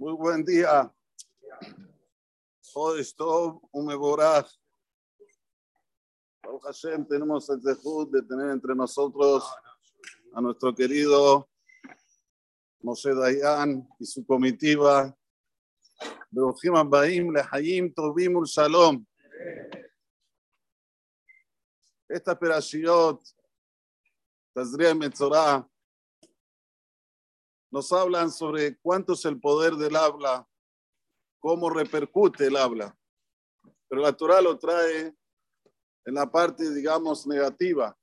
Muy buen día. Hoy estoy un mevoraj. Baruch Hashem, tenemos el dejud de tener entre nosotros a nuestro querido Moshe Dayan y su comitiva. Beruchim Abbaim, Lehayim, Tovim, Ul Shalom. Esta operación, Tazria Metzorah, nos hablan sobre cuánto es el poder del habla, cómo repercute el habla. Pero la Torah lo trae en la parte, digamos, negativa.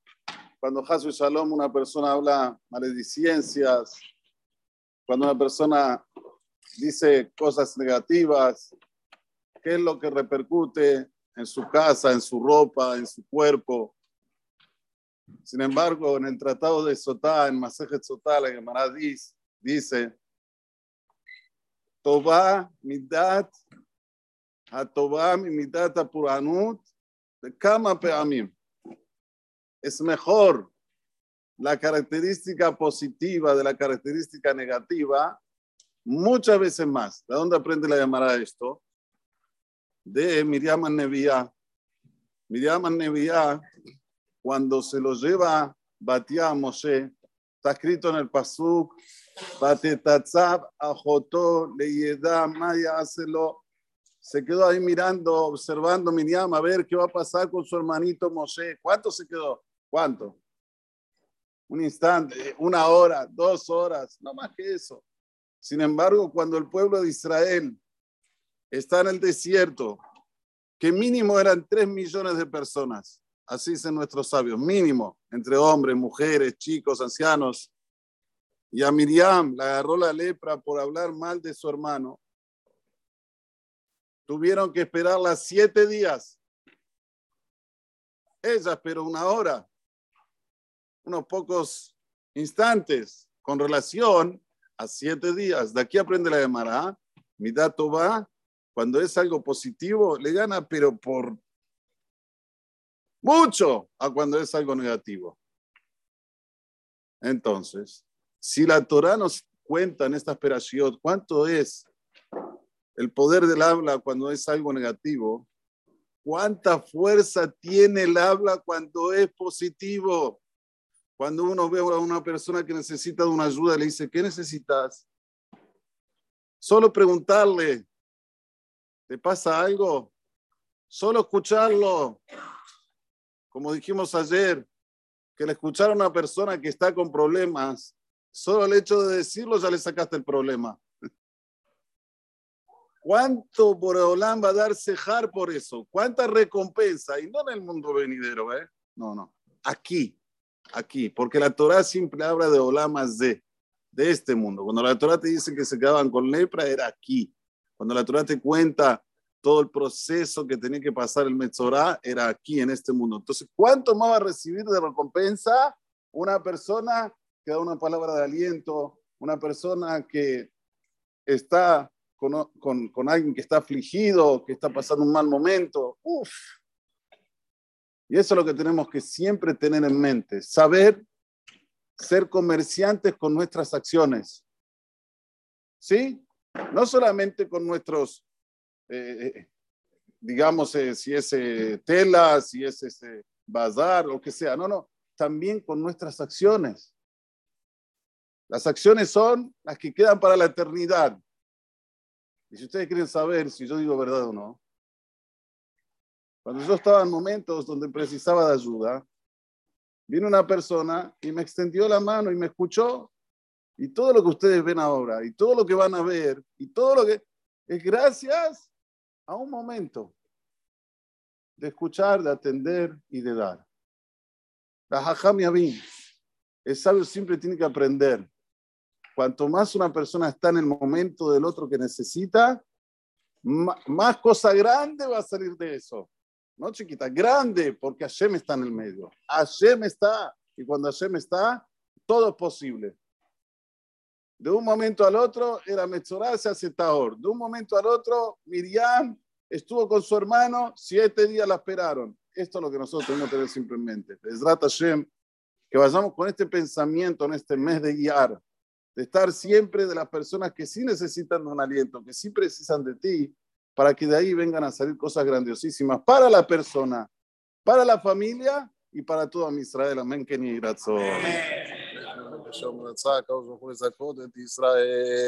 Cuando Hasu Shalom, una persona habla maledicencias, cuando una persona dice cosas negativas, qué es lo que repercute en su casa, en su ropa, en su cuerpo. Sin embargo, en el Tratado de Sotá, en Masejet Sotá, la Gemara dice, dice, Toba midat, a Toba mi midat apuranut, de kama peamim. Es mejor la característica positiva de la característica negativa muchas veces más. ¿De dónde aprende la llamada esto? De Miriam Nevía. Miriam Nevía, cuando se lo lleva Batia a Moshe, está escrito en el Pasuk, Maya, Se quedó ahí mirando, observando Miriam a ver qué va a pasar con su hermanito Moshe. ¿Cuánto se quedó? ¿Cuánto? Un instante, una hora, dos horas, no más que eso. Sin embargo, cuando el pueblo de Israel está en el desierto, que mínimo eran tres millones de personas, así dicen nuestros sabios, mínimo, entre hombres, mujeres, chicos, ancianos, y a Miriam la agarró la lepra por hablar mal de su hermano. Tuvieron que esperarla siete días. Ella esperó una hora, unos pocos instantes, con relación a siete días. De aquí aprende la llamará. Mi dato va, cuando es algo positivo, le gana, pero por mucho a cuando es algo negativo. Entonces, si la Torah nos cuenta en esta operación cuánto es el poder del habla cuando es algo negativo, cuánta fuerza tiene el habla cuando es positivo. Cuando uno ve a una persona que necesita de una ayuda, le dice, ¿qué necesitas? Solo preguntarle, ¿te pasa algo? Solo escucharlo. Como dijimos ayer, que le escuchar a una persona que está con problemas Solo el hecho de decirlo ya le sacaste el problema. ¿Cuánto Boreolán va a dar cejar por eso? ¿Cuánta recompensa? Y no en el mundo venidero, ¿eh? No, no. Aquí, aquí. Porque la Torah siempre habla de olamas de, de este mundo. Cuando la Torah te dice que se quedaban con lepra, era aquí. Cuando la Torah te cuenta todo el proceso que tenía que pasar el Metzorah, era aquí, en este mundo. Entonces, ¿cuánto más va a recibir de recompensa una persona que da una palabra de aliento, una persona que está con, con, con, alguien que está afligido, que está pasando un mal momento. Uf. Y eso es lo que tenemos que siempre tener en mente, saber ser comerciantes con nuestras acciones. ¿Sí? No solamente con nuestros, eh, eh digamos, eh, si es eh, tela, si es ese bazar, lo que sea. No, no, también con nuestras acciones. Las acciones son las que quedan para la eternidad. Y si ustedes quieren saber si yo digo verdad o no, cuando yo estaba en momentos donde precisaba de ayuda, vino una persona y me extendió la mano y me escuchó. Y todo lo que ustedes ven ahora, y todo lo que van a ver, y todo lo que es gracias a un momento de escuchar, de atender y de dar. La Jajam el sabio siempre tiene que aprender Cuanto más una persona está en el momento del otro que necesita, más cosa grande va a salir de eso. No chiquita, grande, porque Hashem está en el medio. Hashem está, y cuando Hashem está, todo es posible. De un momento al otro era Metzorah, se hace Tahor. De un momento al otro, Miriam estuvo con su hermano, siete días la esperaron. Esto es lo que nosotros tenemos que tener simplemente. Hashem, que vayamos con este pensamiento en este mes de guiar de estar siempre de las personas que sí necesitan un aliento, que sí precisan de ti, para que de ahí vengan a salir cosas grandiosísimas para la persona, para la familia y para todo Israel. Amén, שום מנצח, הקדוש ברוך הוא יצא קודם, ישראל.